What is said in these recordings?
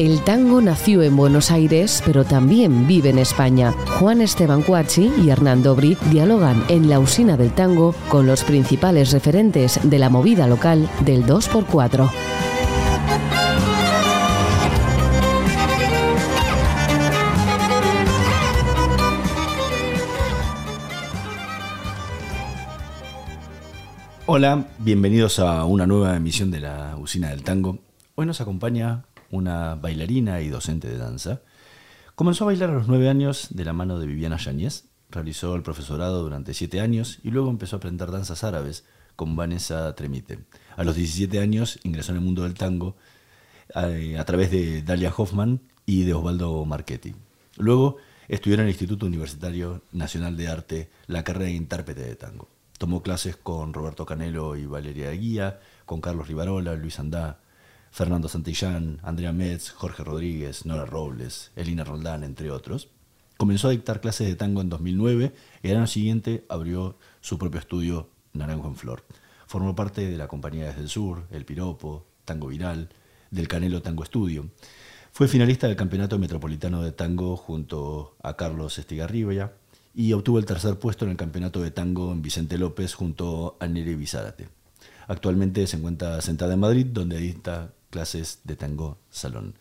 El tango nació en Buenos Aires, pero también vive en España. Juan Esteban Cuachi y Hernán Dobri dialogan en la usina del tango con los principales referentes de la movida local del 2x4. Hola, bienvenidos a una nueva emisión de la Usina del Tango. Hoy nos acompaña una bailarina y docente de danza. Comenzó a bailar a los nueve años de la mano de Viviana Yáñez, realizó el profesorado durante siete años y luego empezó a aprender danzas árabes con Vanessa Tremite. A los 17 años ingresó en el mundo del tango eh, a, través de Dalia Hoffman y de Osvaldo Marchetti. Luego estudió en el Instituto Universitario Nacional de Arte la carrera de intérprete de tango. Tomó clases con Roberto Canelo y Valeria Guía, con Carlos Rivarola, Luis Andá, Fernando Santillán, Andrea Metz, Jorge Rodríguez, Nora Robles, Elina Roldán, entre otros. Comenzó a dictar clases de tango en 2009 y al año siguiente abrió su propio estudio Naranjo en Flor. Formó parte de la compañía Desde el Sur, El Piropo, Tango Viral, del Canelo Tango Estudio. Fue finalista del Campeonato Metropolitano de Tango junto a Carlos Estigarribia y obtuvo el tercer puesto en el campeonato de tango en Vicente López junto a Neri Bizárate. Actualmente se encuentra sentada en Madrid, donde dicta clases de tango salón.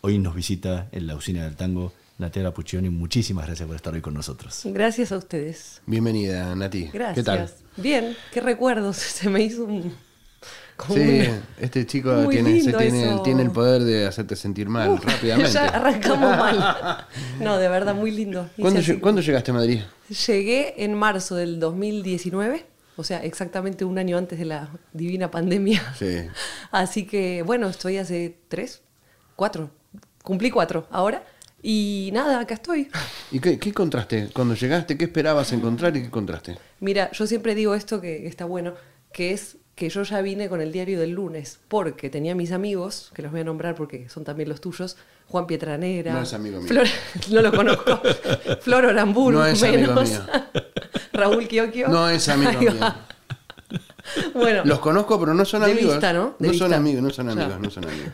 Hoy nos visita en la usina del tango Natalia Puccioni. Muchísimas gracias por estar hoy con nosotros. Gracias a ustedes. Bienvenida, Nati. Gracias. ¿Qué tal? Bien, qué recuerdos. Se me hizo un. sí, este chico tiene, tiene, tiene, el poder de hacerte sentir mal rápidamente. Ya arrancamos mal. No, de verdad, muy lindo. ¿Cuándo, llegaste a Madrid? Llegué en marzo del 2019. O sea, exactamente un año antes de la divina pandemia. Sí. Así que, bueno, estoy hace tres, cuatro. Cumplí cuatro ahora. Y nada, acá estoy. ¿Y qué, qué encontraste? Cuando llegaste, ¿qué esperabas encontrar y qué encontraste? Mira, yo siempre digo esto que está bueno, que es que yo ya vine con el diario del lunes, porque tenía mis amigos, que los voy a nombrar porque son también los tuyos, Juan Pietranera. No es amigo mío. no lo conozco. Flor Oramburu, no es amigo mío. Raúl Kiokio. No es amigo mío. Bueno, los conozco, pero no son de amigos. Vista, ¿no? no son amigos, no son amigos, no son amigos.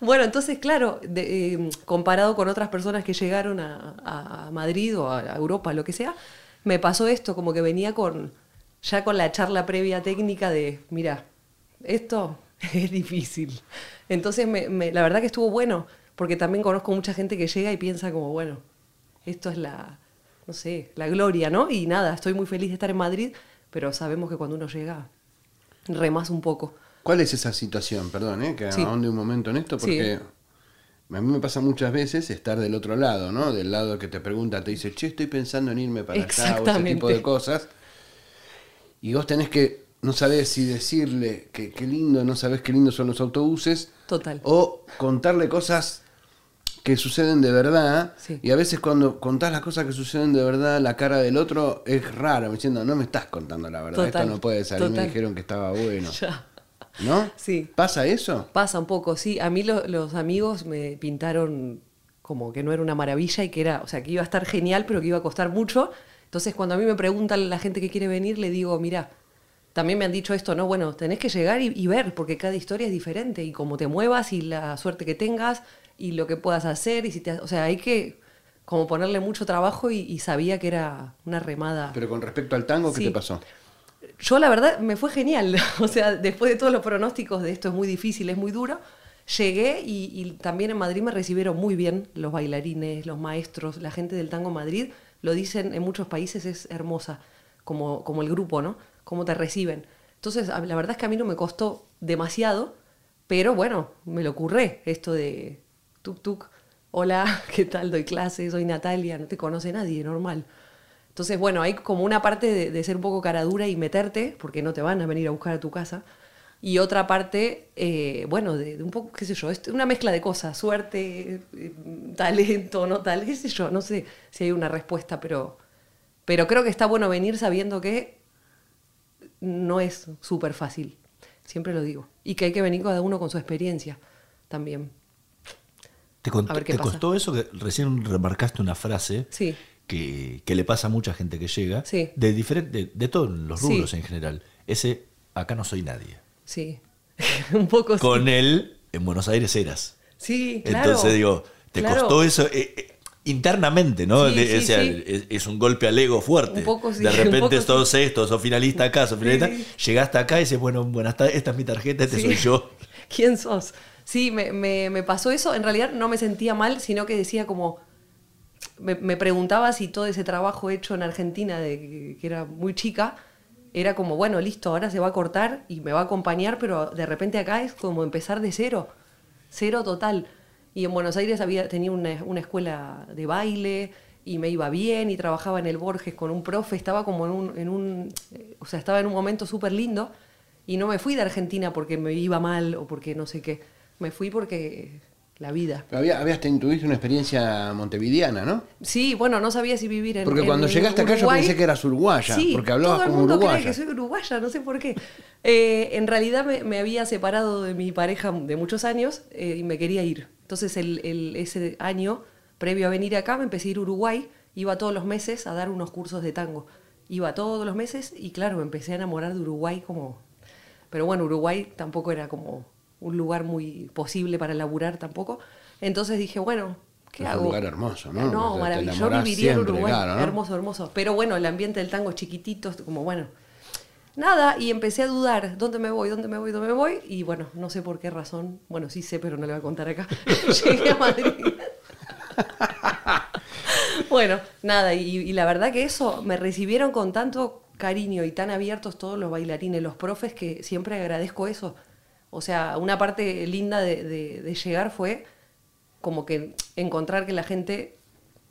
Bueno, entonces, claro, eh, comparado con otras personas que llegaron a, a Madrid o a Europa, lo que sea, me pasó esto, como que venía con, ya con la charla previa técnica de, mira, esto es difícil. Entonces, me, la verdad que estuvo bueno, porque también conozco mucha gente que llega y piensa como, bueno, esto es la, no sé, la gloria, ¿no? Y nada, estoy muy feliz de estar en Madrid, pero sabemos que cuando uno llega, remas un poco. ¿Cuál es esa situación? Perdón, ¿eh? Que sí. ahonde un momento en esto, porque a mí me pasa muchas veces estar del otro lado, ¿no? Del lado que te pregunta, te dice, che, estoy pensando en irme para acá, o ese tipo de cosas y vos tenés que, no sabés si decirle que qué lindo, no sabés qué lindo son los autobuses. Total. O contarle cosas que suceden de verdad. Y a veces cuando contás las cosas que suceden de verdad, la cara del otro es rara, diciendo, no me estás contando la verdad, esto no puede salir, me dijeron que estaba bueno. Ya. ¿No? Sí. ¿Pasa eso? Pasa un poco, sí. A mí los amigos me pintaron como que no era una maravilla y que era, o sea, que iba a estar genial, pero que iba a costar mucho. Entonces, cuando a mí me preguntan la gente que quiere venir, le digo, mira, también me han dicho esto, ¿no? Bueno, tenés que llegar y, ver, porque cada historia es diferente, y cómo te muevas, y la suerte que tengas, y lo que puedas hacer, y si te, o sea, hay que como ponerle mucho trabajo y, sabía que era una remada. Pero con respecto al tango, ¿qué te pasó? Yo la verdad me fue genial, o sea, después de todos los pronósticos de esto es muy difícil, es muy duro, llegué y, y también en Madrid me recibieron muy bien los bailarines, los maestros, la gente del Tango Madrid lo dicen en muchos países, es hermosa, como, como el grupo, ¿no? Cómo te reciben. Entonces, la verdad es que a mí no me costó demasiado, pero bueno, me lo ocurre esto de tuk tuk, hola, ¿qué tal? Doy clases, soy Natalia, no te conoce nadie, normal. Entonces, bueno, hay como una parte de, ser un poco cara dura y meterte, porque no te van a venir a buscar a tu casa, y otra parte, eh, bueno, de, un poco, qué sé yo, es una mezcla de cosas, suerte, eh, talento, no tal, qué sé yo, no sé si hay una respuesta, pero, pero creo que está bueno venir sabiendo que no es súper fácil, siempre lo digo, y que hay que venir cada uno con su experiencia también. ¿Te, costó eso que recién remarcaste una frase sí. que, que, le pasa a mucha gente que llega, sí. de, diferente, de, todos los rubros en general, ese acá no soy nadie? Sí, un poco Con él, en Buenos Aires eras. Sí, claro. Entonces digo, te costó eso eh, eh, internamente, ¿no? Es, un golpe al ego fuerte. de repente todos estos, sos finalista acá, sos finalista. Llegaste acá y dices, bueno, buenas tardes, esta es mi tarjeta, este soy yo. ¿Quién sos? Sí, me, me, pasó eso. En realidad no me sentía mal, sino que decía como. Me, me, preguntaba si todo ese trabajo hecho en Argentina, de que era muy chica, era como, bueno, listo, ahora se va a cortar y me va a acompañar, pero de repente acá es como empezar de cero, cero total. Y en Buenos Aires había, tenía una, una escuela de baile y me iba bien y trabajaba en el Borges con un profe, estaba como en un, en un o sea, estaba en un momento súper lindo y no me fui de Argentina porque me iba mal o porque no sé qué, me fui porque la vida. Pero había, habías tuviste una experiencia montevideana, ¿no? Sí, bueno, no sabía si vivir en Porque cuando llegaste acá yo pensé que eras uruguaya, sí, porque hablabas todo el como mundo cree que soy uruguaya, no sé por qué. Eh, en realidad me, había separado de mi pareja de muchos años eh, y me quería ir. Entonces el, el, ese año, previo a venir acá, me empecé a ir a Uruguay, iba todos los meses a dar unos cursos de tango. Iba todos los meses y claro, me empecé a enamorar de Uruguay como... Pero bueno, Uruguay tampoco era como un lugar muy posible para laburar tampoco. Entonces dije, bueno, ¿qué hago? un lugar hermoso, ¿no? No, maravilloso. Yo viviría en Uruguay. Hermoso, hermoso. Pero bueno, el ambiente del tango chiquitito, como bueno. Nada, y empecé a dudar, ¿dónde me voy? ¿Dónde me voy? ¿Dónde me voy? Y bueno, no sé por qué razón, bueno, sí sé, pero no le voy a contar acá. Llegué a Madrid. bueno, nada, y, y, la verdad que eso, me recibieron con tanto cariño y tan abiertos todos los bailarines, los profes, que siempre agradezco eso. O sea, una parte linda de, llegar fue como que encontrar que la gente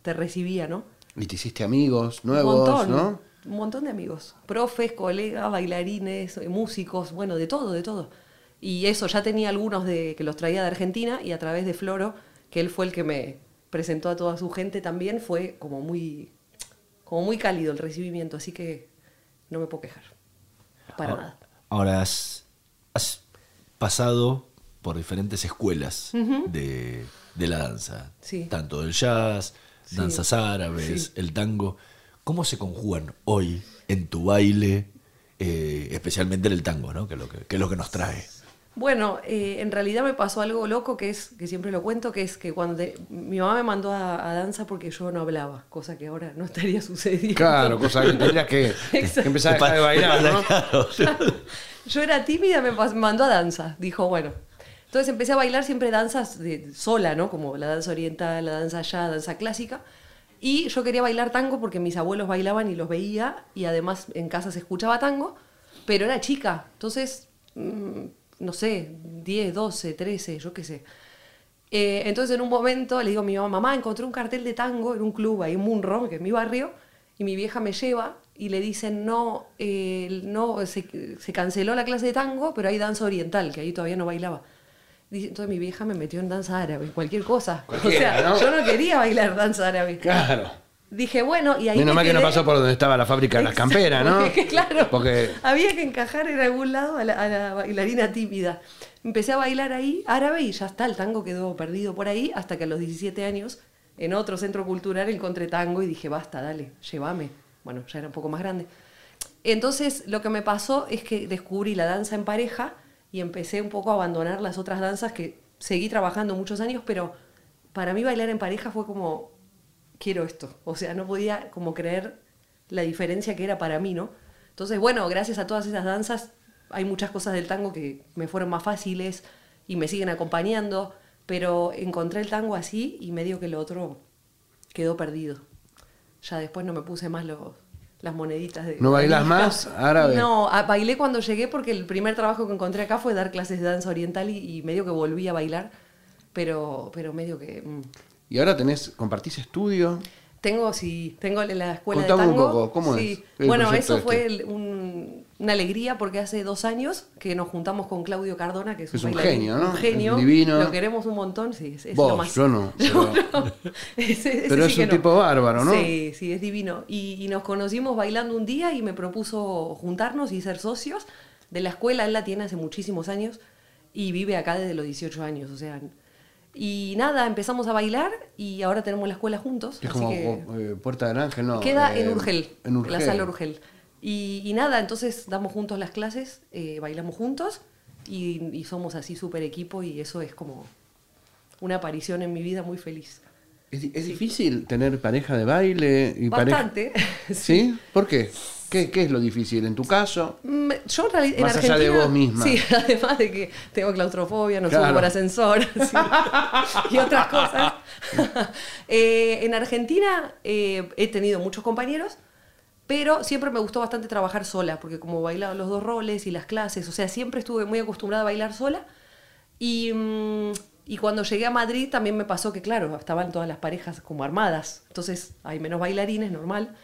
te recibía, ¿no? Y te hiciste amigos nuevos, un montón, ¿no? Un montón de amigos. Profes, colegas, bailarines, eh, músicos, bueno, de todo, de todo. Y eso, ya tenía algunos de, que los traía de Argentina y a través de Floro, que él fue el que me presentó a toda su gente también, fue como muy, como muy cálido el recibimiento, así que no me puedo quejar. Para ahora, nada. Ahora has pasado por diferentes escuelas de, la danza, tanto del jazz, danzas árabes, el tango. ¿Cómo se conjugan hoy en tu baile, eh, especialmente en el tango, ¿no? que, es lo que, es lo que nos trae? Bueno, eh, en realidad me pasó algo loco que es, que siempre lo cuento, que es que cuando mi mamá me mandó a, danza porque yo no hablaba, cosa que ahora no estaría sucediendo. Claro, cosa que tendrías que, empezar a de bailar, ¿no? yo era tímida, me mandó a danza. Dijo, bueno. Entonces empecé a bailar siempre danzas de, sola, ¿no? Como la danza oriental, la danza ya, danza clásica. Y yo quería bailar tango porque mis abuelos bailaban y los veía, y además en casa se escuchaba tango, pero era chica. Entonces, mm, no sé, 10, 12, 13, yo qué sé. Eh, entonces en un momento le digo a mi mamá, mamá, encontré un cartel de tango en un club ahí en Munro, que es mi barrio, y mi vieja me lleva y le dicen, no, eh, no se, canceló la clase de tango, pero hay danza oriental, que ahí todavía no bailaba. Entonces mi vieja me metió en danza árabe, cualquier cosa. o sea, yo no quería bailar danza árabe. Claro. Dije, bueno, y ahí. Menos mal que no pasó por donde estaba la fábrica de las camperas, ¿no? claro. Porque... Había que encajar en algún lado a la, bailarina tímida. Empecé a bailar ahí árabe y ya está, el tango quedó perdido por ahí, hasta que a los 17 años, en otro centro cultural, encontré tango y dije, basta, dale, llévame bueno, ya era un poco más grande. Entonces lo que me pasó es que descubrí la danza en pareja y empecé un poco a abandonar las otras danzas que seguí trabajando muchos años, pero para mí bailar en pareja fue como, quiero esto. O sea, no podía como creer la diferencia que era para mí, ¿no? Entonces, bueno, gracias a todas esas danzas hay muchas cosas del tango que me fueron más fáciles y me siguen acompañando, pero encontré el tango así y medio que lo otro quedó perdido ya después no me puse más los, las moneditas de... ¿No bailas más árabe? No, bailé cuando llegué porque el primer trabajo que encontré acá fue dar clases de danza oriental y, medio que volví a bailar, pero, pero medio que... Mm. ¿Y ahora tenés, compartís estudio? Tengo, sí, tengo la escuela de tango. un poco, ¿cómo es? Bueno, eso fue este? una alegría porque hace dos años que nos juntamos con Claudio Cardona, que es, un, genio, ¿no? Un genio. divino. Lo queremos un montón, sí. Es, Vos, lo más... yo no. Pero, es un tipo bárbaro, ¿no? Sí, sí, es divino. Y, nos conocimos bailando un día y me propuso juntarnos y ser socios de la escuela. Él la tiene hace muchísimos años y vive acá desde los 18 años, o sea y nada, empezamos a bailar y ahora tenemos la escuela juntos. Es como eh, Puerta del Ángel, ¿no? Queda en, eh, Urgel, en la sala Urgel. Y, nada, entonces damos juntos las clases, eh, bailamos juntos y, somos así súper equipo y eso es como una aparición en mi vida muy feliz. ¿Es, difícil tener pareja de baile? Y Bastante. ¿Sí? ¿Por qué? ¿Qué, es lo difícil en tu caso? Mm, yo en, realidad, Más allá de vos misma. Sí, además de que tengo claustrofobia, no subo por ascensor y otras cosas. Eh, en Argentina eh, he tenido muchos compañeros, pero siempre me gustó bastante trabajar sola, porque como bailaba los dos roles y las clases, o sea, siempre estuve muy acostumbrada a bailar sola. Y, mm, y cuando llegué a Madrid también me pasó que, claro, estaban todas las parejas como armadas, entonces hay menos bailarines, normal.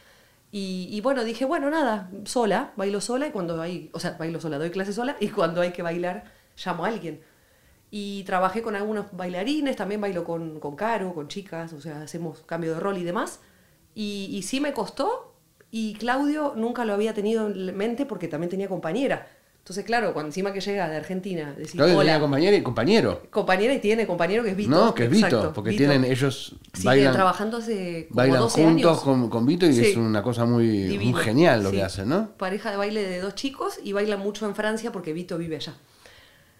Y, bueno, dije, bueno, nada, sola, bailo sola y cuando hay, o sea, bailo sola, doy clase sola y cuando hay que bailar, llamo a alguien. Y trabajé con algunos bailarines, también bailo con, con Caro, con chicas, o sea, hacemos cambio de rol y demás. Y, y sí me costó, y Claudio nunca lo había tenido en mente porque también tenía compañera. Entonces, claro, cuando encima que llega de Argentina, decís, Claudio tenía compañera y compañero. Compañera y tiene compañero que es Vito. No, que es Vito, porque tienen ellos bailan trabajando hace como bailan 12 juntos Con, con Vito y es una cosa muy, muy genial lo que hacen, ¿no? Pareja de baile de dos chicos y bailan mucho en Francia porque Vito vive allá.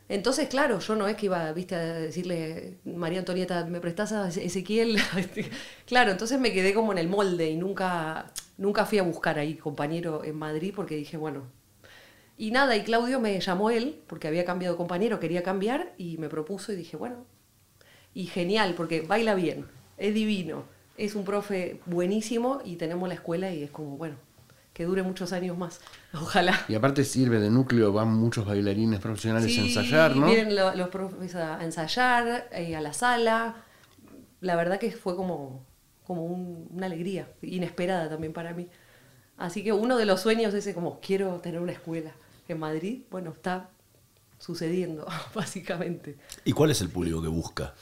Entonces, claro, yo no es que iba, viste, a decirle, María Antonieta, ¿me prestás a Ezequiel? claro, entonces me quedé como en el molde y nunca, nunca fui a buscar ahí compañero en Madrid porque dije, bueno, y nada, y Claudio me llamó él, porque había cambiado de compañero, quería cambiar, y me propuso y dije, bueno, y genial, porque baila bien, es divino, es un profe buenísimo y tenemos la escuela y es como, bueno, que dure muchos años más, ojalá. Y aparte sirve de núcleo, van muchos bailarines profesionales a ensayar, ¿no? Vienen los profes a ensayar, eh, a la sala, la verdad que fue como, como una alegría, inesperada también para mí. Así que uno de los sueños es como, quiero tener una escuela en Madrid, bueno, está sucediendo, básicamente. ¿Y cuál es el público que busca?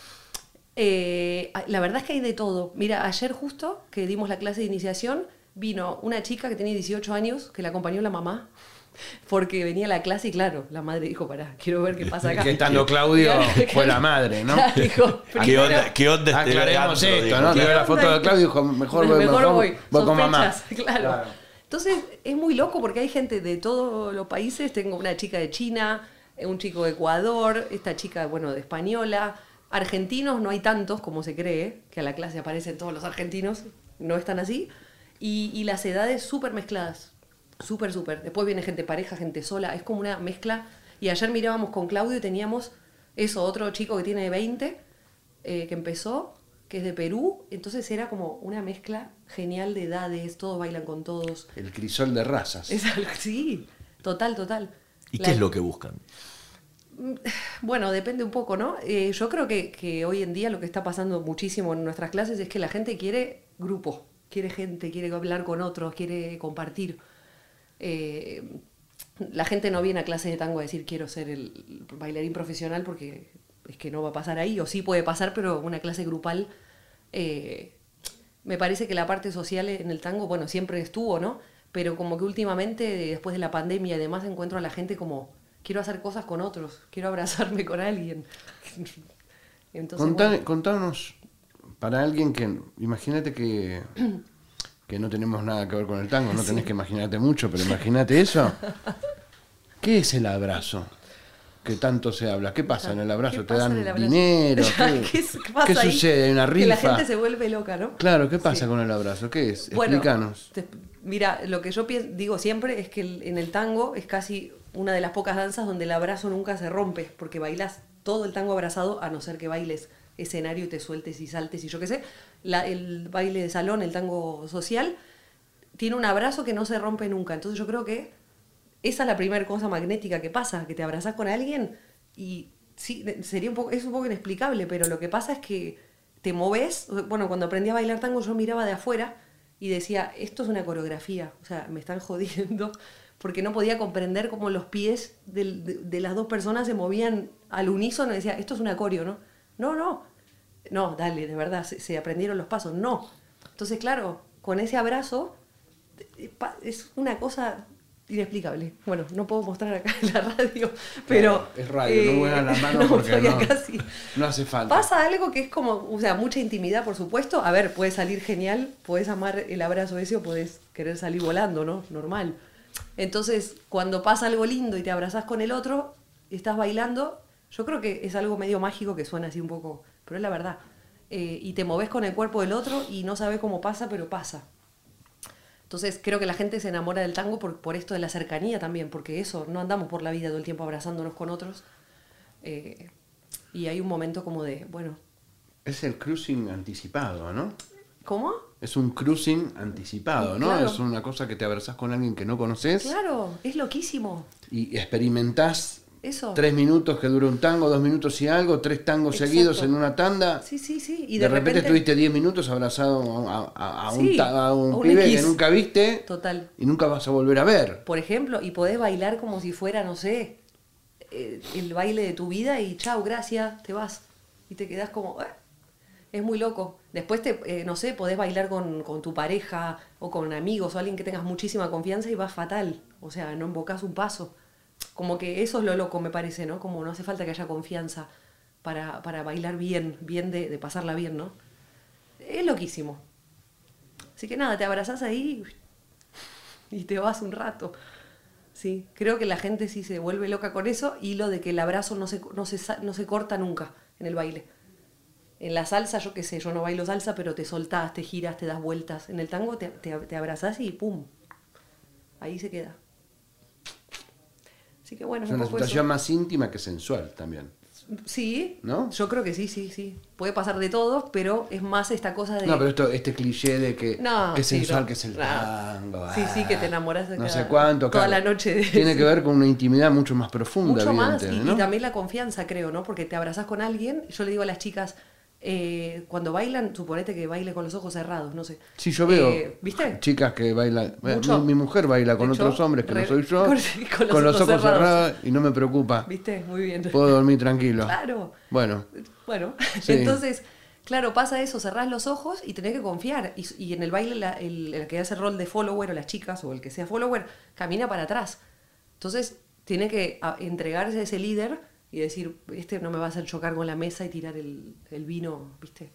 Eh, la verdad es que hay de todo. Mira, ayer justo que dimos la clase de iniciación, vino una chica que tenía 18 años, que la acompañó la mamá, porque venía a la clase y claro, la madre dijo, pará, quiero ver qué pasa acá. Que estando Claudio fue la madre, ¿no? ¿Qué onda, qué onda este Aclaremos esto, ¿no? Quiero la foto de Claudio y dijo, mejor, voy, mejor voy, voy con mamá. claro. Entonces es muy loco porque hay gente de todos los países. Tengo una chica de China, un chico de Ecuador, esta chica, bueno, de española. Argentinos no hay tantos como se cree, que a la clase aparecen todos los argentinos, no están así. Y, las edades súper mezcladas, súper, súper. Después viene gente pareja, gente sola, es como una mezcla. Y ayer mirábamos con Claudio y teníamos eso, otro chico que tiene 20, eh, que empezó, que es de Perú, entonces era como una mezcla genial de edades, todos bailan con todos. El crisol de razas. sí, total, total. ¿Y qué es lo que buscan? Mm, bueno, depende un poco, ¿no? Eh, yo creo que, hoy en día lo que está pasando muchísimo en nuestras clases es que la gente quiere grupo, quiere gente, quiere hablar con otros, quiere compartir. Eh, la gente no viene a clase de tango a decir quiero ser el bailarín profesional porque es que no va a pasar ahí, o sí puede pasar, pero una clase grupal eh, me parece que la parte social en el tango, bueno, siempre estuvo, ¿no? Pero como que últimamente, después de la pandemia y demás, encuentro a la gente como, quiero hacer cosas con otros, quiero abrazarme con alguien. Entonces, Contanos, para alguien que, imagínate que, que no tenemos nada que ver con el tango, no tenés que imaginarte mucho, pero imagínate eso. ¿Qué es el abrazo? Que tanto se habla. ¿Qué pasa en el abrazo? ¿Te dan dinero? ¿Qué, ¿Qué, sucede? ¿Una rifa? Que la gente se vuelve loca, ¿no? Claro, ¿qué pasa con el abrazo? ¿Qué es? Explícanos. mira, lo que yo digo siempre es que en el tango es casi una de las pocas danzas donde el abrazo nunca se rompe, porque bailas todo el tango abrazado, a no ser que bailes escenario y te sueltes y saltes y yo qué sé. el baile de salón, el tango social, tiene un abrazo que no se rompe nunca. Entonces yo creo que esa es la primera cosa magnética que pasa, que te abrazas con alguien y sí, sería un poco, es un poco inexplicable, pero lo que pasa es que te moves, bueno, cuando aprendí a bailar tango yo miraba de afuera y decía, esto es una coreografía, o sea, me están jodiendo, porque no podía comprender cómo los pies de, las dos personas se movían al unísono y decía, esto es un acorio, ¿no? No, no, no, dale, de verdad, se aprendieron los pasos, no. Entonces, claro, con ese abrazo es una cosa inexplicable. Bueno, no puedo mostrar acá en la radio, pero... es radio, no muevan las manos porque no, no, hace falta. Pasa algo que es como, o sea, mucha intimidad, por supuesto. A ver, puede salir genial, puedes amar el abrazo ese o puedes querer salir volando, ¿no? Normal. Entonces, cuando pasa algo lindo y te abrazas con el otro, estás bailando, yo creo que es algo medio mágico que suena así un poco pero es la verdad. Eh, y te moves con el cuerpo del otro y no sabes cómo pasa, pero pasa. Entonces creo que la gente se enamora del tango por, por esto de la cercanía también, porque eso, no andamos por la vida todo el tiempo abrazándonos con otros. Eh, y hay un momento como de, bueno. Es el cruising anticipado, ¿no? ¿Cómo? Es un cruising anticipado, ¿no? Es una cosa que te abrazás con alguien que no conoces. Claro, es loquísimo. Y experimentás eso. Tres minutos que dura un tango, dos minutos y algo, tres tangos seguidos en una tanda. Sí, sí, sí. Y de, repente, estuviste diez minutos abrazado a, un, a un, pibe que nunca viste. Total. Y nunca vas a volver a ver. Por ejemplo, y podés bailar como si fuera, no sé, eh, el baile de tu vida y chao, gracias, te vas. Y te quedás como... Eh, es muy loco. Después, te, eh, no sé, podés bailar con, con, tu pareja o con amigos o alguien que tengas muchísima confianza y vas fatal. O sea, no invocas un paso. Como que eso es lo loco, me parece, ¿no? Como no hace falta que haya confianza para, bailar bien, bien de, pasarla bien, ¿no? Es loquísimo. Así que nada, te abrazás ahí y te vas un rato. Sí, creo que la gente sí se vuelve loca con eso y lo de que el abrazo no se, no se, no se corta nunca en el baile. En la salsa, yo qué sé, yo no bailo salsa, pero te soltás, te giras, te das vueltas. En el tango te, te, te abrazás y ¡pum! Ahí se queda que bueno, es una situación más íntima que sensual también. Sí, ¿no? Yo creo que sí, sí, sí. Puede pasar de todo, pero es más esta cosa de. No, pero esto, este cliché de que, es sensual, que es el tango. Sí, sí, que te enamoras de No sé cuánto. Toda la noche. Tiene que ver con una intimidad mucho más profunda. Mucho más. Y, y, también la confianza, creo, ¿no? Porque te abrazas con alguien. Yo le digo a las chicas, eh, cuando bailan, suponete que baile con los ojos cerrados, no sé. Sí, yo veo eh, ¿viste? chicas que bailan. Mi, mujer baila con otros hombres que no soy yo, con, los, ojos, cerrados. y no me preocupa. ¿Viste? Muy bien. Puedo dormir tranquilo. Claro. Bueno. Bueno, entonces, claro, pasa eso, cerrás los ojos y tenés que confiar. Y, en el baile, el, el, que hace rol de follower o las chicas o el que sea follower, camina para atrás. Entonces, tiene que entregarse a ese líder y decir, este no me va a hacer chocar con la mesa y tirar el, vino, ¿viste?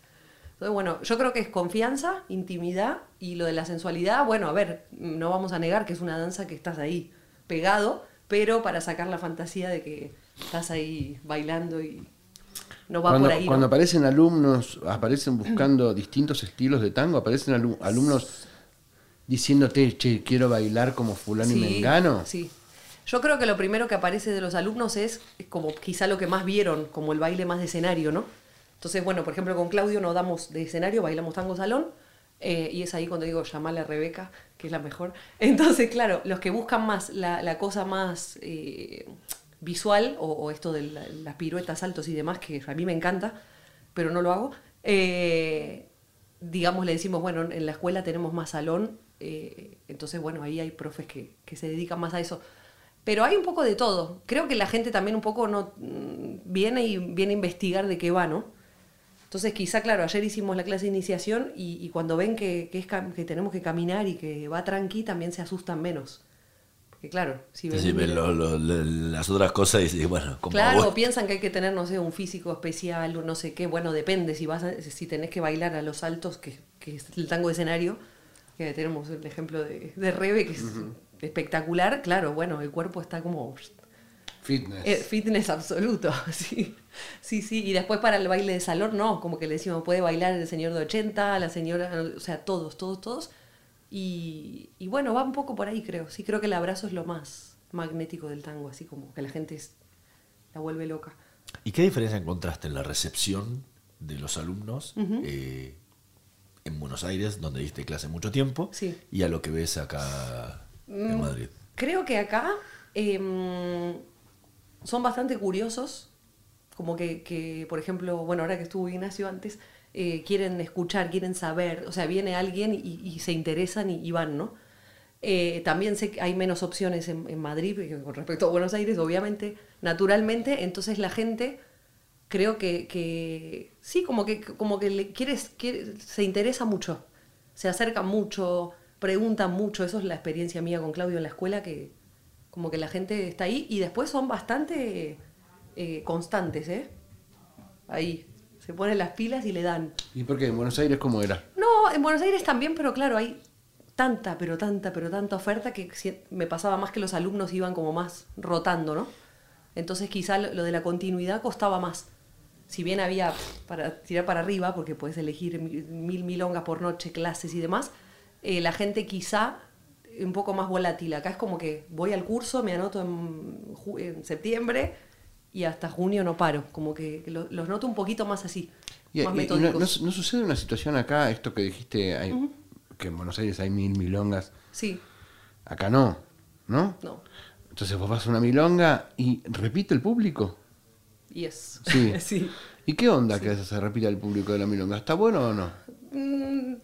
Entonces, bueno, yo creo que es confianza, intimidad y lo de la sensualidad, bueno, a ver, no vamos a negar que es una danza que estás ahí pegado, pero para sacar la fantasía de que estás ahí bailando y no va cuando, por ahí. Cuando aparecen alumnos, aparecen buscando distintos estilos de tango, aparecen alumnos diciéndote, che, quiero bailar como fulano y mengano. Sí, yo creo que lo primero que aparece de los alumnos es como quizá lo que más vieron, como el baile más de escenario, ¿no? Entonces, bueno, por ejemplo, con Claudio nos damos de escenario, bailamos tango salón, eh, y es ahí cuando digo llamarle a Rebeca, que es la mejor. Entonces, claro, los que buscan más la, cosa más eh, visual, o, esto de las piruetas, saltos y demás, que a mí me encanta, pero no lo hago, eh, digamos, le decimos, bueno, en la escuela tenemos más salón, entonces, bueno, ahí hay profes que, que se dedican más a eso. Pero hay un poco de todo. Creo que la gente también un poco no mm, viene y viene a investigar de qué va, ¿no? Entonces, quizá, claro, ayer hicimos la clase de iniciación y, cuando ven que, es, que tenemos que caminar y que va tranqui, también se asustan menos. Porque, claro, si ven, las otras cosas y bueno, como Claro, piensan que hay que tener, no sé, un físico especial o no sé qué. Bueno, depende. Si vas si tenés que bailar a los altos, que, es el tango de escenario, que tenemos el ejemplo de, de Rebe, que es espectacular, claro, bueno, el cuerpo está como... Fitness. Eh, fitness absoluto, sí. Sí, sí. Y después para el baile de salón, no, como que le decimos, puede bailar el señor de 80, la señora, o sea, todos, todos, todos. Y, bueno, va un poco por ahí, creo. Sí, creo que el abrazo es lo más magnético del tango, así como que la gente la vuelve loca. ¿Y qué diferencia encontraste en la recepción de los alumnos eh, en Buenos Aires, donde diste clase mucho tiempo, y a lo que ves acá Mm, creo que acá em, son bastante curiosos, como que, por ejemplo, bueno, ahora que estuvo Ignacio antes, eh, quieren escuchar, quieren saber, o sea, viene alguien y, se interesan y, van, ¿no? Eh, también sé que hay menos opciones en, Madrid con respecto a Buenos Aires, obviamente, naturalmente, entonces la gente creo que, sí, como que, como que le, quieres, se interesa mucho, se acerca mucho, preguntan mucho, eso es la experiencia mía con Claudio en la escuela, que como que la gente está ahí y después son bastante eh, constantes, ¿eh? Ahí, se ponen las pilas y le dan. ¿Y por qué? ¿En Buenos Aires cómo era? No, en Buenos Aires también, pero claro, hay tanta, pero tanta, pero tanta oferta que me pasaba más que los alumnos iban como más rotando, ¿no? Entonces quizá lo de la continuidad costaba más. si bien había para tirar para arriba, porque puedes elegir mil milongas por noche, clases y demás, eh, la gente quizá un poco más volátil. Acá es como que voy al curso, me anoto en, septiembre y hasta junio no paro. Como que los noto un poquito más así. más metódicos. no, sucede una situación acá, esto que dijiste, hay, que en Buenos Aires hay mil milongas? Sí. Acá no, ¿no? No. Entonces vos vas a una milonga y repite el público. Yes. Sí. sí. ¿Y qué onda que se repita el público de la milonga? ¿Está bueno o no? Mm,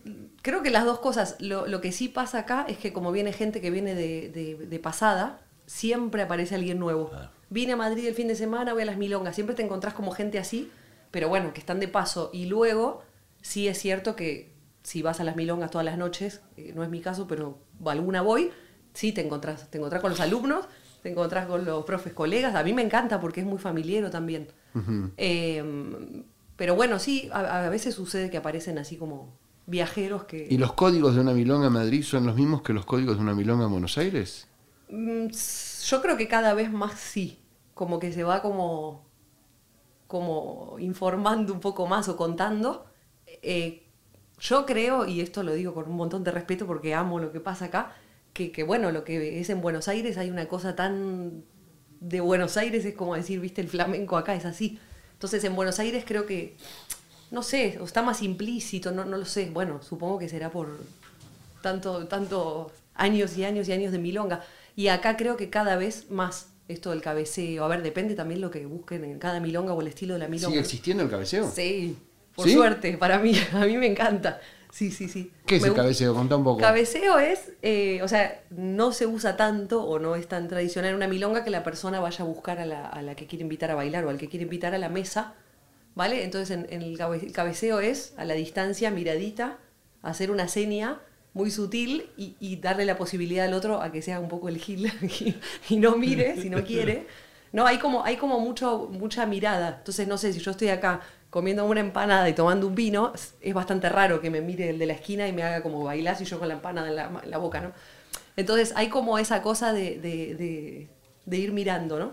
creo que las dos cosas. Lo, que sí pasa acá es que como viene gente que viene de, pasada, siempre aparece alguien nuevo. Vine a Madrid el fin de semana, voy a las milongas. Siempre te encontrás como gente así, pero bueno, que están de paso. Y luego, sí es cierto que si vas a las milongas todas las noches, eh, no es mi caso, pero alguna voy, sí te encontrás. Te encontrás con los alumnos te encontrás con los profes colegas. A mí me encanta porque es muy familiar también. Em, pero bueno, sí, a, veces sucede que aparecen así como viajeros que... ¿Y los códigos de una milonga en Madrid son los mismos que los códigos de una milonga en Buenos Aires? Mm, yo creo que cada vez más sí. Como que se va como, como informando un poco más o contando. Eh, yo creo, y esto lo digo con un montón de respeto porque amo lo que pasa acá, que, bueno, lo que es en Buenos Aires hay una cosa tan de Buenos Aires, es como decir, viste, el flamenco acá es así. Entonces en Buenos Aires creo que, no sé, o está más implícito, no, no lo sé. Bueno, supongo que será por tanto, tanto años y años y años de milonga. Y acá creo que cada vez más esto del cabeceo. A ver, depende también lo que busquen en cada milonga o el estilo de la milonga. ¿Sigue existiendo el cabeceo? Sí, por suerte, para mí, a mí me encanta. Sí, sí, sí. ¿Qué es el cabeceo? Contá un poco. Cabeceo es, eh, o sea, no se usa tanto o no es tan tradicional una milonga que la persona vaya a buscar a la, que quiere invitar a bailar o al que quiere invitar a la mesa, ¿vale? Entonces en, el, cabeceo es a la distancia, miradita, hacer una seña muy sutil y, darle la posibilidad al otro a que sea un poco el gil y, no mire si no quiere. No, hay como, hay como mucho, mucha mirada. Entonces, no sé, si yo estoy acá comiendo una empanada y tomando un vino, es bastante raro que me mire el de la esquina y me haga como bailar y yo con la empanada en la, boca, ¿no? Entonces hay como esa cosa de, ir mirando, ¿no?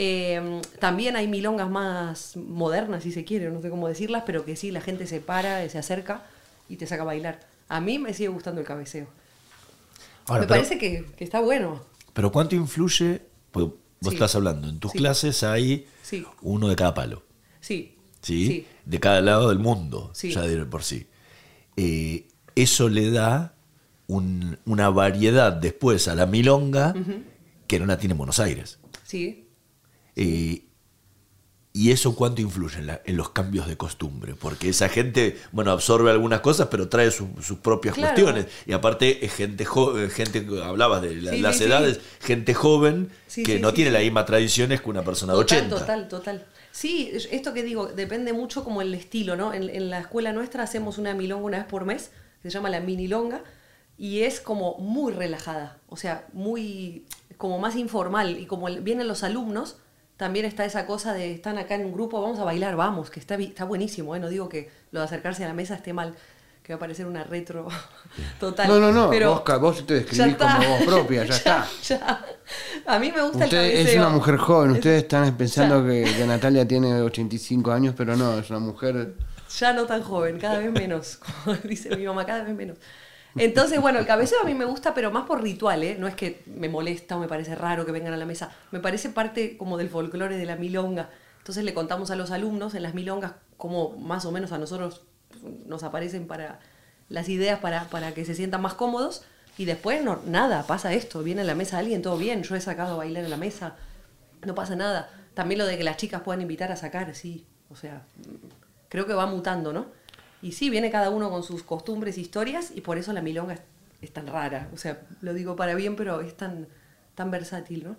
Em, también hay milongas más modernas, si se quiere, no sé cómo decirlas, pero que sí, la gente se para, se acerca y te saca a bailar. A mí me sigue gustando el cabeceo. me parece que, está bueno. Pero ¿cuánto influye? Pues vos estás hablando, en tus clases hay uno de cada palo. Sí, ¿sí? De cada lado del mundo, ya de por sí. Eh, eso le da una variedad después a la milonga que no la tiene en Buenos Aires. Sí. Eh, ¿Y eso cuánto influye en, los cambios de costumbre? Porque esa gente, bueno, absorbe algunas cosas, pero trae sus propias cuestiones. Y aparte es gente joven, gente, hablabas de las edades, gente joven que no tiene las mismas tradiciones que una persona de 80. Total, total. Sí, esto que digo, depende mucho como el estilo, ¿no? En, la escuela nuestra hacemos una milonga una vez por mes, se llama la minilonga, y es como muy relajada, o sea, muy, como más informal, y como vienen los alumnos, también está esa cosa de, están acá en un grupo, vamos a bailar, vamos, que está, está buenísimo, ¿eh? no digo que lo de acercarse a la mesa esté mal, que va a parecer una retro total. No, no, no, pero vos, vos te describís como vos propia, ya, está. Ya. A mí me gusta Usted el cabeceo. Es una mujer joven, ustedes están pensando que, Natalia tiene 85 años, pero no, es una mujer... Ya no tan joven, cada vez menos, como dice mi mamá, cada vez menos. Entonces, bueno, el cabeceo a mí me gusta, pero más por ritual, ¿eh? No es que me molesta o me parece raro que vengan a la mesa. Me parece parte como del folclore de la milonga. Entonces le contamos a los alumnos en las milongas cómo más o menos a nosotros nos aparecen para las ideas para, para que se sientan más cómodos y después no, nada, pasa esto, viene a la mesa alguien, todo bien, yo he sacado a bailar en la mesa, no pasa nada. También lo de que las chicas puedan invitar a sacar, sí, o sea, creo que va mutando, ¿no? Y sí, viene cada uno con sus costumbres, historias, y por eso la milonga es, tan rara. O sea, lo digo para bien, pero es tan, tan versátil, ¿no?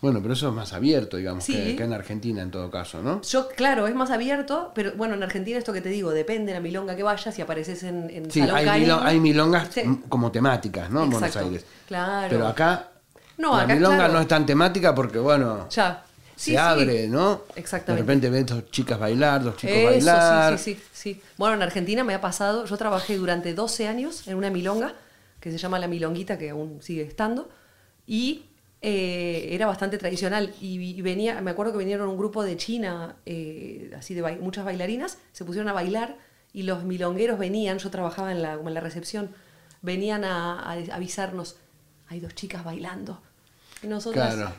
Bueno, pero eso es más abierto, digamos, que, en Argentina en todo caso, ¿no? Yo, claro, es más abierto, pero bueno, en Argentina esto que te digo, depende de la milonga que vayas, si apareces en, en sí, hay, milongas como temáticas, ¿no? En Buenos Aires. Claro. Pero acá no, la milonga no es tan temática porque, bueno, ya. Se abre, ¿no? Exactamente. De repente ven dos chicas bailar, dos chicos bailar. Sí, sí, sí, sí. Bueno, en Argentina me ha pasado, yo trabajé durante 12 años en una milonga que se llama La Milonguita, que aún sigue estando, y eh, era bastante tradicional y, venía, me acuerdo que vinieron un grupo de China, eh, así de muchas bailarinas, se pusieron a bailar y los milongueros venían, yo trabajaba en la, en la recepción, venían a avisarnos, hay dos chicas bailando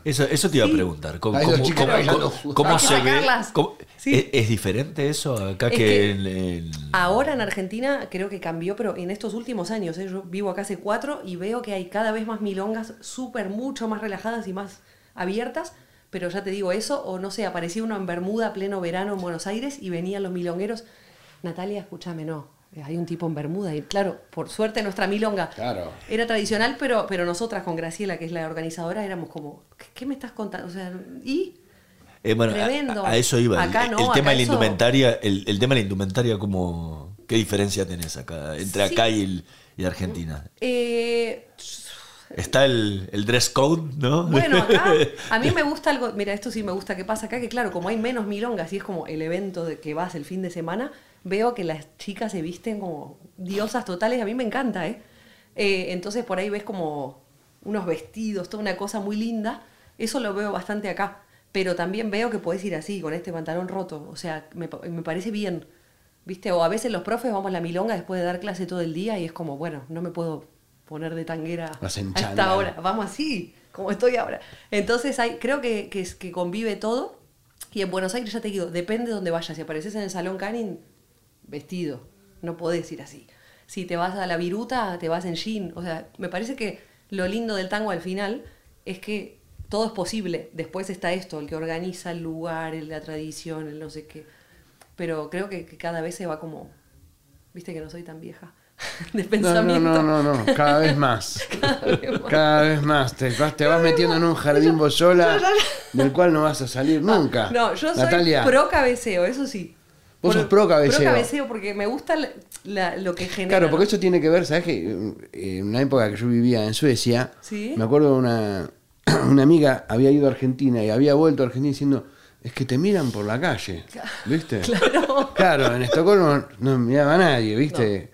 eso, eso te iba a preguntar. ¿Cómo, se ve? ¿Es, diferente eso acá que, Ahora en Argentina creo que cambió, pero en estos últimos años, ¿eh? yo vivo acá hace cuatro y veo que hay cada vez más milongas súper, mucho más relajadas y más abiertas. Pero ya te digo eso, o no sé, aparecía uno en Bermuda pleno verano en Buenos Aires y venían los milongueros. Natalia, escúchame, no, hay un tipo en Bermuda. Y claro, por suerte nuestra milonga era tradicional, pero, pero nosotras con Graciela, que es la organizadora, éramos como, ¿qué, me estás contando? O sea, ¿y? Eh, bueno, A, eso iba. el, tema de la indumentaria, el, tema de la indumentaria, como, ¿qué diferencia tenés acá entre acá y, Argentina? Eh, Está el, el, dress code, ¿no? Bueno, acá a mí me gusta algo, mira, esto sí me gusta que pasa acá, que claro, como hay menos milongas y es como el evento de que vas el fin de semana, veo que las chicas se visten como diosas totales, a mí me encanta, ¿eh? ¿eh? entonces por ahí ves como unos vestidos, toda una cosa muy linda, eso lo veo bastante acá, pero también veo que puedes ir así, con este pantalón roto, o sea, me, me parece bien, ¿viste? O a veces los profes vamos a la milonga después de dar clase todo el día y es como, bueno, no me puedo poner de tanguera a esta hora, vamos así, como estoy ahora. Entonces hay, creo que, que, que convive todo. Y en Buenos Aires, ya te digo, depende de dónde vayas. Si apareces en el Salón Canning, vestido. No podés ir así. Si te vas a la viruta, te vas en jean. O sea, me parece que lo lindo del tango al final es que todo es posible. Después está esto, el que organiza el lugar, la tradición, el no sé qué. Pero creo que, cada vez se va como. Viste que no soy tan vieja. De pensamiento. No, no, no, no, cada vez más. cada, vez más. Te, vas, te vas metiendo en un jardín vos sola, del cual no vas a salir nunca. No, yo soy pro cabeceo, eso sí. Vos sos pro cabeceo. Pro cabeceo porque me gusta lo que genera. Claro, porque eso tiene que ver, ¿sabes? Que eh, en una época que yo vivía en Suecia, me acuerdo de una, una amiga había ido a Argentina y había vuelto a Argentina diciendo, es que te miran por la calle, ¿viste? Claro. Claro, en Estocolmo no miraba a nadie, ¿viste?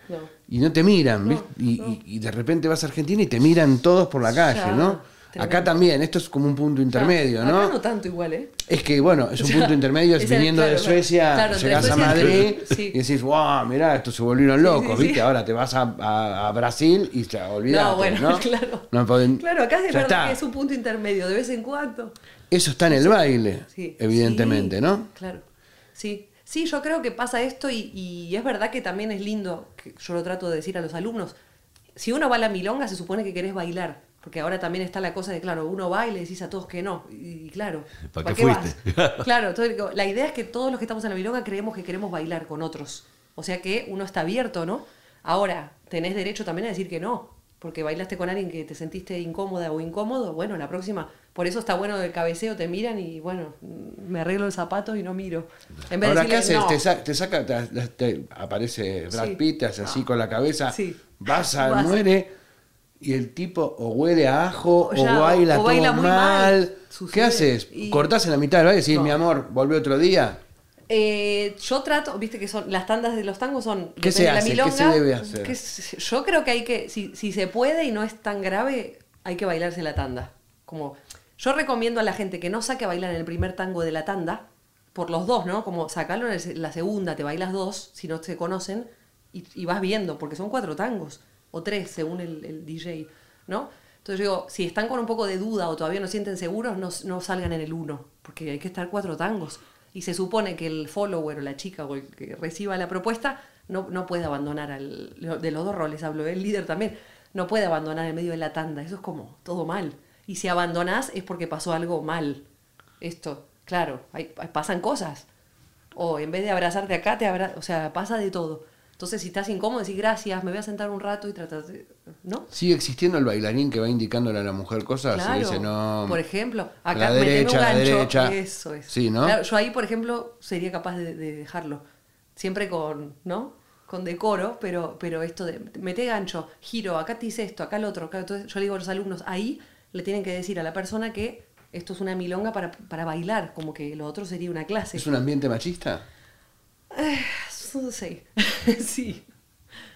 Y no te miran, ¿viste? Y, y, de repente vas a Argentina y te miran todos por la calle, ¿no? Acá también, esto es como un punto intermedio, ¿no? Acá no tanto igual, ¿eh? Es que, bueno, es un punto intermedio, es viniendo de Suecia, llegas a Madrid y decís, wow, mirá, estos se volvieron locos, ¿viste? Ahora te vas a, Brasil y ya, olvidate, no, bueno, claro. claro, acá es verdad que es un punto intermedio, de vez en cuando. Eso está en el baile, evidentemente, ¿no? Claro, sí. Sí, yo creo que pasa esto y, y es verdad que también es lindo, que yo lo trato de decir a los alumnos, si uno va a la milonga se supone que querés bailar porque ahora también está la cosa de, claro, uno va y le decís a todos que no. Y, claro, ¿para, qué, fuiste? claro, la idea es que todos los que estamos en la milonga creemos que queremos bailar con otros. O sea que uno está abierto, ¿no? Ahora, tenés derecho también a decir que no, porque bailaste con alguien que te sentiste incómoda o incómodo. Bueno, la próxima, por eso está bueno el cabeceo, te miran y bueno, me arreglo el zapato y no miro. En vez Ahora, de ¿qué haces? Te, saca, te, aparece Brad Pitt, te hace así con la cabeza, vas a, muere y el tipo o huele a ajo o, baila, todo mal. ¿Qué haces? ¿Cortás en la mitad del baile y decís, mi amor, volvé otro día? Eh, yo trato, viste que son las tandas de los tangos son ¿Qué se hace? ¿Qué se debe hacer? yo creo que hay que, si, si, se puede y no es tan grave, hay que bailarse la tanda. Como yo recomiendo a la gente que no saque a bailar en el primer tango de la tanda, por los dos, ¿no? Como sacarlo en la segunda, te bailas dos, si no se conocen, y, y vas viendo, porque son cuatro tangos o tres según el, DJ, ¿no? Entonces yo digo, si están con un poco de duda o todavía no sienten seguros, no, salgan en el uno, porque hay que estar cuatro tangos. Y se supone que el follower o la chica o el que reciba la propuesta no, no puede abandonar al, de los dos roles, hablo, el líder también, no puede abandonar en medio de la tanda, eso es como todo mal. Y si abandonás es porque pasó algo mal. Esto, claro, hay, pasan cosas. O en vez de abrazarte acá, te abra o sea, pasa de todo. Entonces, si estás incómodo, decís gracias, me voy a sentar un rato y tratar de. ¿No? ¿Sigue existiendo el bailarín que va indicándole a la mujer cosas? Claro, dice, no. Por ejemplo, acá me derecha, un gancho. derecha. Eso es. Sí, ¿no? yo ahí, por ejemplo, sería capaz de, dejarlo. Siempre con, ¿no? Con decoro, pero, pero esto de mete gancho, giro, acá te hice esto, acá el otro. Entonces, yo le digo a los alumnos, ahí le tienen que decir a la persona que esto es una milonga para, para bailar, como que lo otro sería una clase. ¿Es un ambiente machista? Eh, sí, sí,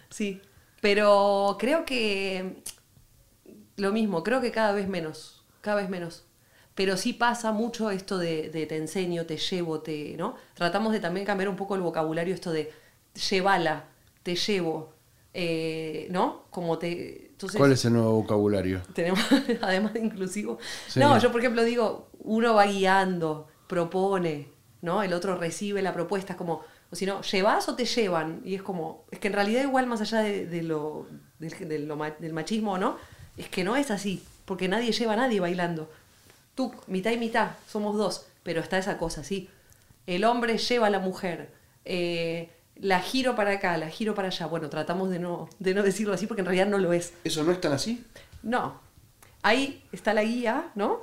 sí. Pero creo que lo mismo, creo que cada vez menos. cada vez menos. Pero sí pasa mucho esto de, te enseño, te llevo, te, ¿no? Tratamos de también cambiar un poco el vocabulario, esto de llevala, te llevo, eh, ¿no? Como te... ¿Cuál es el nuevo vocabulario? Tenemos, además de inclusivo. No, yo por ejemplo digo, uno va guiando, propone, ¿no? El otro recibe la propuesta, es como, o si no, ¿llevas o te llevan? Y es como, es que en realidad igual más allá de, lo, del, machismo, ¿no? Es que no es así, porque nadie lleva a nadie bailando. Tú, mitad y mitad, somos dos, pero está esa cosa, ¿sí? El hombre lleva a la mujer, eh, la giro para acá, la giro para allá. Bueno, tratamos de no, de no decirlo así porque en realidad no lo es. ¿Eso no es tan así? No. Ahí está la guía, ¿no?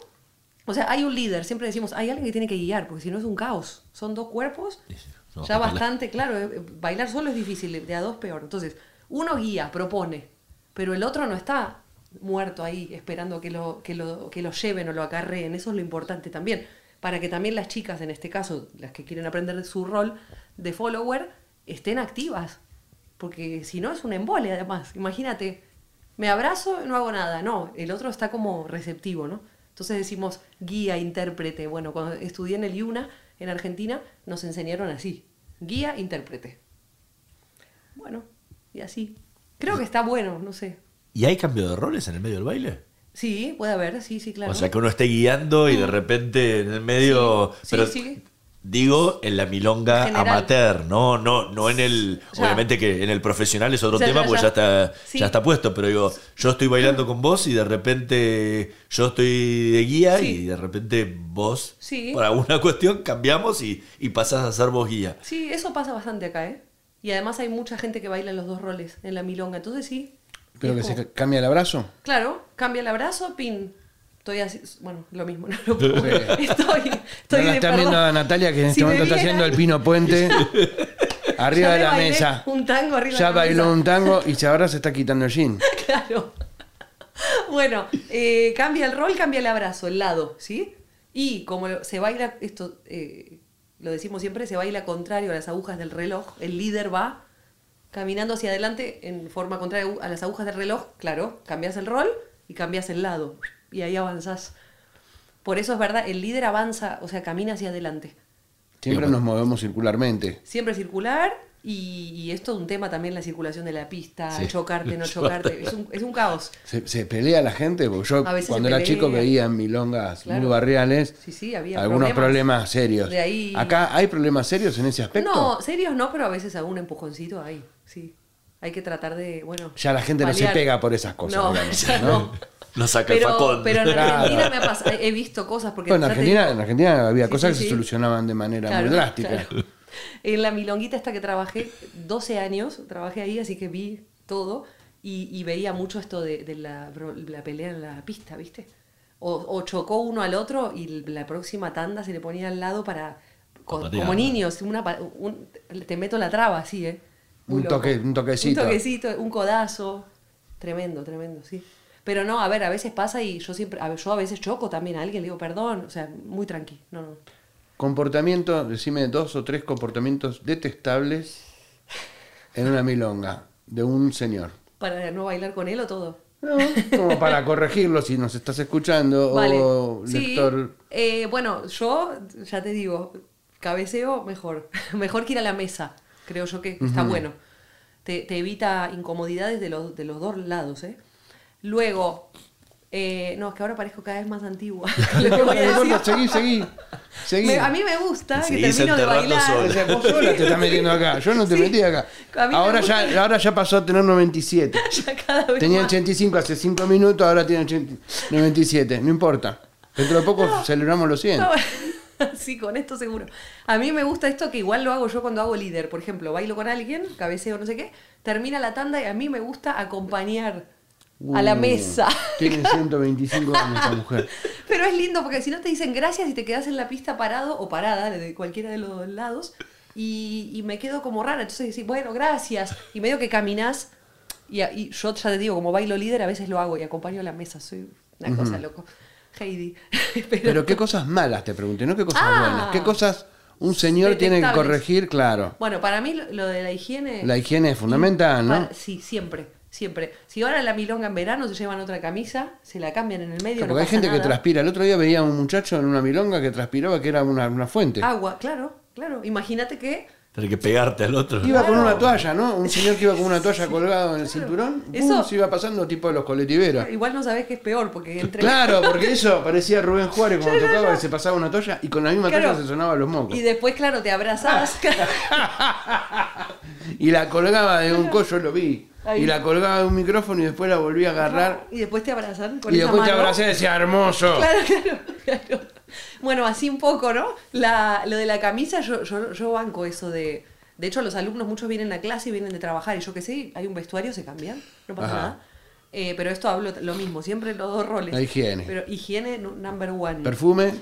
O sea, hay un líder, siempre decimos, hay alguien que tiene que guiar, porque si no es un caos. Son dos cuerpos ya bastante, claro, eh, bailar solo es difícil, de a dos peor. Entonces, uno guía, propone, pero el otro no está muerto ahí esperando que lo, que lo, que lo lleven o lo acarreen. Eso es lo importante también. Para que también las chicas, en este caso, las que quieren aprender su rol de follower, estén activas. Porque si no es un embole, además. Imagínate, me abrazo y no hago nada. No, el otro está como receptivo, ¿no? Entonces decimos guía, intérprete. Bueno, cuando estudié en el IUNA, en Argentina, nos enseñaron así guía, intérprete. Bueno, y así. Creo que está bueno, no sé. ¿Y hay cambio de roles en el medio del baile? Sí, puede haber, sí, sí, claro. O sea, que uno esté guiando y de mm. repente en el medio... Sí, pero sí, Digo en la milonga amateur, no, no, no en el. obviamente que en el profesional es otro tema, pues ya, está, ya está puesto. Pero digo, yo estoy bailando con vos y de repente yo estoy de guía y de repente vos, por alguna cuestión, cambiamos y, y pasás a ser vos guía. Sí, eso pasa bastante acá, ¿eh? Y además hay mucha gente que baila en los dos roles en la milonga, entonces sí. ¿Pero que se cambia el abrazo? Claro, cambia el abrazo, pin Estoy así, bueno, lo mismo, no lo puedo. Estoy, estoy no viendo a Natalia que en este momento está haciendo el Pino Puente. arriba de la mesa. Un tango arriba ya bailó un tango y ahora se está quitando el jean. Claro. Bueno, eh, cambia el rol, cambia el abrazo, el lado, ¿sí? Y como se baila, esto eh, lo decimos siempre, se baila contrario a las agujas del reloj. El líder va caminando hacia adelante en forma contraria a las agujas del reloj. Claro, cambias el rol y cambias el lado y ahí avanzás. Por eso es verdad, el líder avanza, o sea, camina hacia adelante. Siempre nos movemos circularmente. Siempre circular y, esto es un tema también la circulación de la pista, chocarte, no chocarte, es un, es un caos. Se, pelea la gente, porque yo cuando era chico veía en milongas muy barriales algunos problemas, serios. ¿Acá hay problemas serios en ese aspecto? No, serios no, pero a veces algún empujoncito hay, sí. Hay que tratar de, bueno... Ya la gente no se pega por esas cosas. No, ya no. No saca pero, el facón. Pero en Argentina me ha pasado, he visto cosas porque... en, Argentina, en Argentina había cosas que se solucionaban de manera muy drástica. En la milonguita esta que trabajé, 12 años trabajé ahí, así que vi todo y, veía mucho esto de, la, pelea en la pista, ¿viste? O, chocó uno al otro y la próxima tanda se le ponía al lado para... como niños, una, te meto la traba así, ¿eh? un, toque, un toquecito. Un toquecito, un codazo. Tremendo, tremendo, sí. Pero no, a ver, a veces pasa y yo siempre, a yo a veces choco también a alguien, le digo perdón, o sea, muy tranqui. No, no. Comportamiento, decime dos o tres comportamientos detestables en una milonga de un señor. ¿Para no bailar con él o todo? No, como para corregirlo si nos estás escuchando o lector. Eh, bueno, yo ya te digo, cabeceo mejor. mejor que ir a la mesa, creo yo que está bueno. Te, te, evita incomodidades de los, de los dos lados, ¿eh? Luego, eh, no, es que ahora parezco cada vez más antigua. seguí, seguí. seguí. a mí me gusta que termino de bailar. O sea, vos sola te estás metiendo acá. Yo no te metí acá. Ahora ya, ahora ya pasó a tener 97. Ya cada vez Tenía 85 hace 5 minutos, ahora tiene 97. No importa. Dentro de poco celebramos los 100. sí, con esto seguro. A mí me gusta esto que igual lo hago yo cuando hago líder. Por ejemplo, bailo con alguien, cabeceo, no sé qué, termina la tanda y a mí me gusta acompañar a la mesa. Tiene 125 años esta mujer. Pero es lindo porque si no te dicen gracias y te quedas en la pista parado o parada de cualquiera de los lados y, me quedo como rara. Entonces decís, bueno, gracias. Y medio que caminas y, yo ya te digo, como bailo líder a veces lo hago y acompaño a la mesa. Soy una cosa loco. Heidi. Pero, qué cosas malas te pregunté, no qué cosas ah. buenas. ¿Qué cosas un señor tiene que corregir? Claro. Bueno, para mí lo de la higiene... La higiene es fundamental, ¿no? sí, siempre Siempre. Si ahora la milonga en verano se llevan otra camisa, se la cambian en el medio. porque hay gente que transpira. El otro día veía a un muchacho en una milonga que transpiraba que era una, una fuente. Agua, claro, claro. Imagínate que Tener que pegarte al otro. Iba con una toalla, ¿no? Un señor que iba con una toalla colgado en el cinturón. Eso se iba pasando tipo de los colectiveros. Igual no sabés que es peor, porque entre. Claro, porque eso parecía Rubén Juárez cuando tocaba y se pasaba una toalla y con la misma toalla se sonaba los mocos. Y después, claro, te abrazabas. y la colgaba de un collo, lo vi. Y la colgaba de un micrófono y después la volví a agarrar. Y después te abrazan con Y después te abrazé y decía, hermoso. Claro, claro, claro. Bueno, así un poco, ¿no? La, lo de la camisa, yo, yo, yo banco eso de... De hecho, los alumnos, muchos vienen a clase y vienen de trabajar, y yo qué sé, hay un vestuario, se cambian, no pasa nada. Eh, pero esto hablo lo mismo, siempre los dos roles. La higiene. Pero higiene number one. ¿Perfume?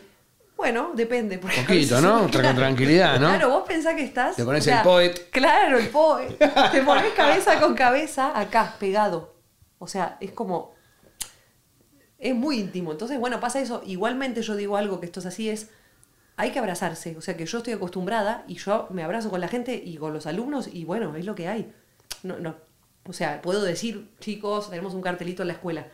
Bueno, depende. Un poquito, ¿no? Con tranquilidad, ¿no? Claro, vos pensás que estás. Te pones el poet. Claro, el poet. Te pones cabeza con cabeza acá, pegado. O sea, es como. Es muy íntimo. Entonces, bueno, pasa eso. Igualmente yo digo algo que esto es así, es. Hay que abrazarse. O sea, que yo estoy acostumbrada y yo me abrazo con la gente y con los alumnos y bueno, es lo que hay. No, no. O sea, puedo decir, chicos, tenemos un cartelito en la escuela.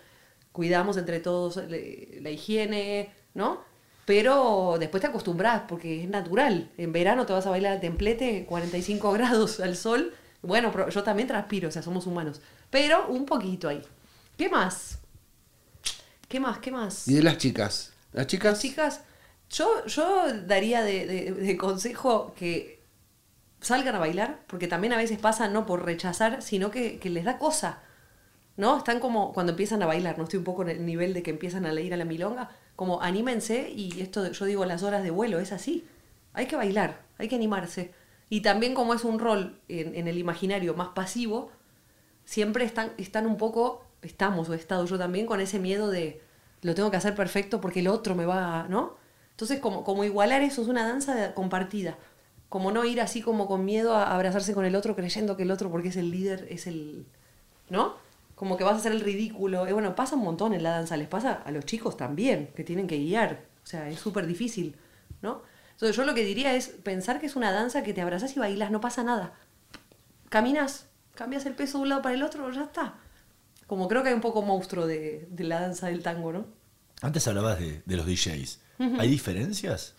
Cuidamos entre todos la higiene, ¿no? Pero después te acostumbras porque es natural. En verano te vas a bailar al templete, 45 grados al sol. Bueno, yo también transpiro, o sea, somos humanos. Pero un poquito ahí. ¿Qué más? ¿Qué más? ¿Qué más? ¿Y de las chicas? ¿Las chicas? Las chicas, yo, yo daría de, consejo que salgan a bailar, porque también a veces pasa no por rechazar, sino que, que les da cosa. ¿No? Están como cuando empiezan a bailar, no estoy un poco en el nivel de que empiezan a leer a la milonga, como anímense y esto yo digo las horas de vuelo, es así. Hay que bailar, hay que animarse. Y también como es un rol en, el imaginario más pasivo, siempre están, están un poco, estamos o he estado yo también con ese miedo de lo tengo que hacer perfecto porque el otro me va, ¿no? Entonces como, como igualar eso es una danza compartida. Como no ir así como con miedo a abrazarse con el otro creyendo que el otro porque es el líder, es el... ¿No? Como que vas a hacer el ridículo. Bueno, pasa un montón en la danza, les pasa a los chicos también, que tienen que guiar. O sea, es súper difícil, ¿no? Entonces yo lo que diría es pensar que es una danza que te abrazas y bailas, no pasa nada. Caminas, cambias el peso de un lado para el otro, ya está. Como creo que hay un poco monstruo de, la danza del tango, ¿no? Antes hablabas de, los DJs. ¿Hay diferencias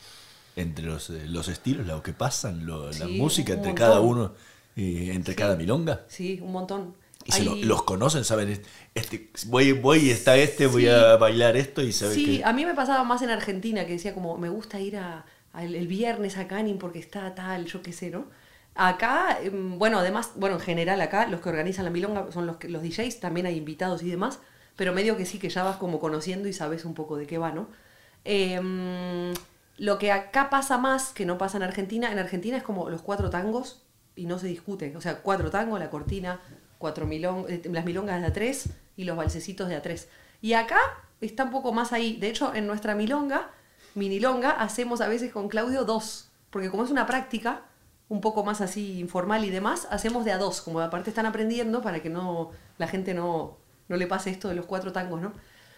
entre los, eh, los estilos, lo que pasan, la música entre cada uno, y entre cada milonga? Sí, un montón. ¿Y los conocen? ¿Saben? Este, voy, voy, está este, voy a bailar esto y saben Sí, a mí me pasaba más en Argentina, que decía como, me gusta ir a, el, viernes a Canning porque está tal, yo qué sé, ¿no? Acá, em, bueno, además, bueno, en general acá, los que organizan la milonga son los, los DJs, también hay invitados y demás, pero medio que sí que ya vas como conociendo y sabes un poco de qué va, ¿no? Em, lo que acá pasa más, que no pasa en Argentina, en Argentina es como los cuatro tangos y no se discute. O sea, cuatro tangos, la cortina, cuatro eh, las milongas de A3 y los balsecitos de A3. Y acá está un poco más ahí. De hecho, en nuestra milonga, minilonga, hacemos a veces con Claudio dos. Porque como es una práctica un poco más así informal y demás, hacemos de a dos. Como aparte están aprendiendo para que no la gente no, no le pase esto de los cuatro tangos, ¿no?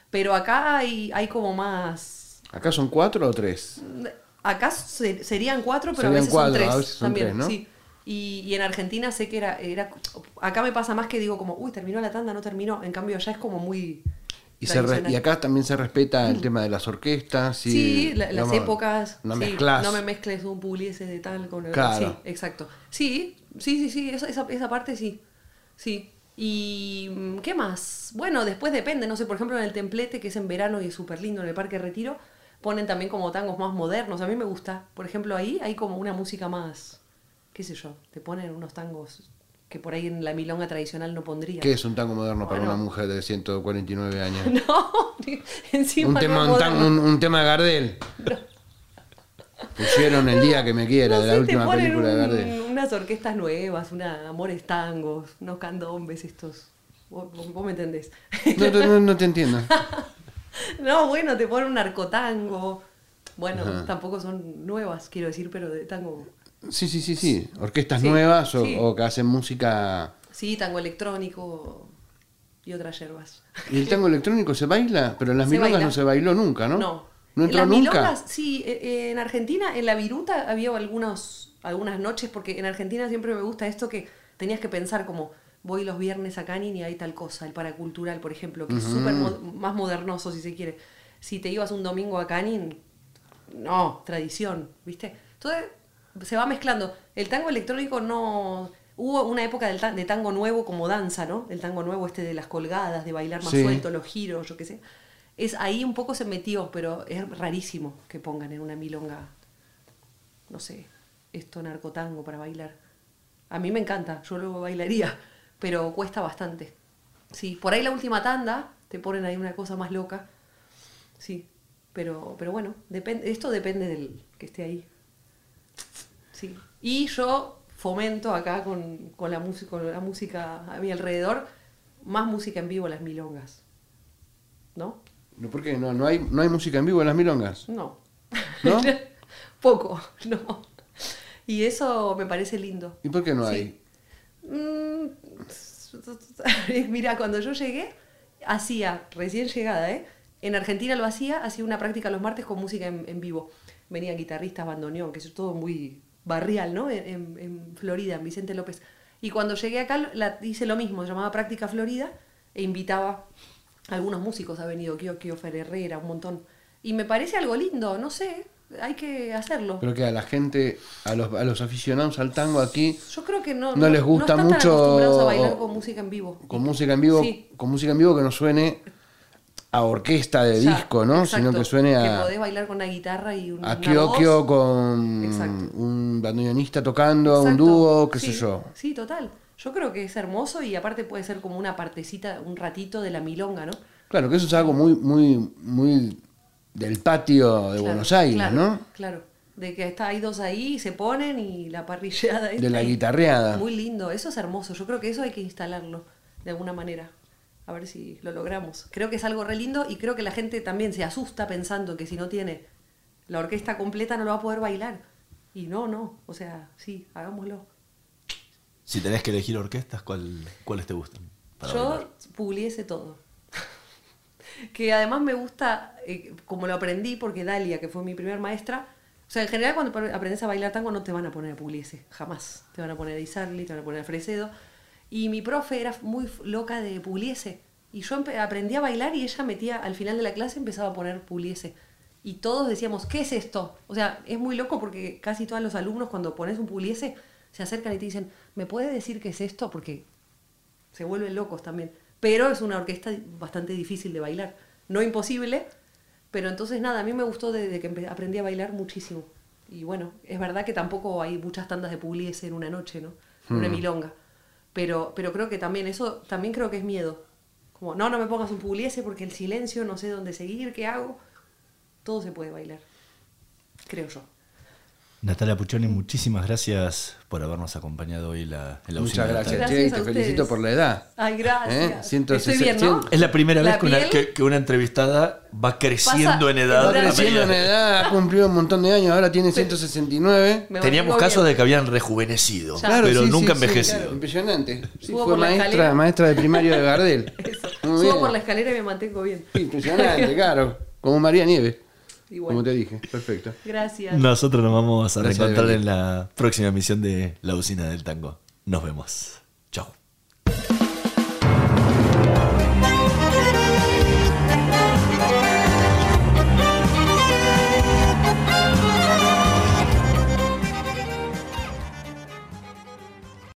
Pero acá hay, hay como más... ¿Acá son cuatro o tres? Acá serían cuatro, pero a veces son tres. también, ¿no? Sí. Y, en Argentina sé que era, era. Acá me pasa más que digo, como, uy, terminó la tanda, no terminó. En cambio, allá es como muy. Y, y acá también se respeta el tema de las orquestas. sí, las épocas. No No me mezcles un puliese de tal con el. Sí, exacto. Sí, sí, sí, sí, esa, esa, parte sí. Sí. ¿Y mm, qué más? Bueno, después depende, no sé, por ejemplo en el templete, que es en verano y es súper lindo, en el Parque Retiro, ponen también como tangos más modernos. A mí me gusta. Por ejemplo, ahí hay como una música más qué sé yo, te ponen unos tangos que por ahí en la milonga tradicional no pondría. ¿Qué es un tango moderno para una mujer de 149 años? No, encima un tema, un, tema de Gardel. Pusieron el día que me quiera, de la última película de Gardel. Unas orquestas nuevas, una amores tangos, unos candombes estos. Vos, me entendés. No, no, te entiendo. no, bueno, te ponen un arcotango. Bueno, tampoco son nuevas, quiero decir, pero de tango Sí, sí, sí, sí. Orquestas nuevas o, que hacen música. Sí, tango electrónico y otras yerbas. ¿Y el tango electrónico se baila? Pero en las milongas no se bailó nunca, ¿no? No. ¿No entró en las nunca? Milongas, sí, e, e, en Argentina, en la viruta había algunos, algunas noches, porque en Argentina siempre me gusta esto que tenías que pensar como, voy los viernes a Canin y hay tal cosa, el paracultural, por ejemplo, que es súper más modernoso si se quiere. Si te ibas un domingo a Canin, no, tradición, ¿viste? Entonces se va mezclando. El tango electrónico no... Hubo una época del de tango nuevo como danza, ¿no? El tango nuevo este de las colgadas, de bailar más suelto, los giros, yo qué sé. Es, ahí un poco se metió, pero es rarísimo que pongan en una milonga, no sé, esto narcotango para bailar. A mí me encanta, yo lo bailaría, pero cuesta bastante. Sí, por ahí la última tanda te ponen ahí una cosa más loca. Sí, pero, pero bueno, depende, esto depende del que esté ahí. Sí. Y yo fomento acá con, la, música, con la música a mi alrededor, más música en vivo las milongas. ¿No? ¿Por qué? ¿No, no, hay, ¿No hay música en vivo en las milongas? No. ¿No? Poco, no. Y eso me parece lindo. ¿Y por qué no hay? Mm, mira, cuando yo llegué, hacía, recién llegada, ¿eh? En Argentina lo hacía, hacía una práctica los martes con música en, vivo. Venían guitarristas, bandoneón, que es todo muy barrial, ¿no? En, Florida, en Vicente López. Y cuando llegué acá la, hice lo mismo, llamaba Práctica Florida, e invitaba a algunos músicos, ha venido Kio, Kio Herrera, un montón. Y me parece algo lindo, no sé, hay que hacerlo. Pero que a la gente, a los, a los aficionados al tango aquí, yo creo que no, no, les gusta no están mucho. acostumbrados a bailar con música en vivo. Con música en vivo, con música en vivo que no suene a orquesta de disco, ¿no? Sino que suene a. Que podés bailar con una guitarra y un. A Kyokyo con un bandoneonista tocando, un dúo, qué sé yo. Sí, total. Yo creo que es hermoso y aparte puede ser como una partecita, un ratito de la milonga, ¿no? Claro, que eso es algo muy, muy, muy del patio de Buenos Aires, ¿no? Claro, de que está, hay dos ahí, se ponen y la parrillada. De la guitarreada. Muy lindo, eso es hermoso. Yo creo que eso hay que instalarlo de alguna manera. A ver si lo logramos. Creo que es algo re lindo y creo que la gente también se asusta pensando que si no tiene la orquesta completa no lo va a poder bailar. Y no, no. O sea, sí, hagámoslo. Si tenés que elegir orquestas, ¿cuál, ¿cuáles te gustan? Yo publiese todo que además me gusta, eh, como lo aprendí, porque Dalia, que fue mi primer maestra, o sea, en general cuando aprendes a bailar tango no te van a poner a Pugliese, jamás. Te van a poner a Isarli, te van a poner a Fresedo. Y mi profe era muy loca de Pugliese. Y yo aprendí a bailar y ella metía, al final de la clase empezaba a poner Pugliese. Y todos decíamos, ¿qué es esto? O sea, es muy loco porque casi todos los alumnos cuando pones un Pugliese se acercan y te dicen, ¿me puede decir qué es esto? Porque se vuelven locos también pero es una orquesta bastante difícil de bailar. No imposible, pero entonces nada, a mí me gustó desde que aprendí a bailar muchísimo. Y bueno, es verdad que tampoco hay muchas tandas de pugliese en una noche, ¿no? En una hmm. milonga. Pero, pero creo que también, eso también creo que es miedo. Como, no, no me pongas un pugliese porque el silencio, no sé dónde seguir, qué hago. Todo se puede bailar, creo yo. Natalia Puchoni, muchísimas gracias por habernos acompañado hoy la, en la Muchas gracias, Che, te felicito por la edad. Ay, gracias. ¿Eh? Es la primera vez que una, entrevistada va creciendo en edad. Va creciendo en edad, ha cumplido un montón de años, ahora tiene 169. Teníamos casos de que habían rejuvenecido, pero nunca envejecido. impresionante. fue maestra, maestra de primario de Gardel. Subo por la escalera y me mantengo bien. Impresionante, claro. Como María Nieves. Como te dije, perfecto. Gracias. Nosotros nos vamos a reencontrar en la próxima emisión de La Usina del Tango. Nos vemos.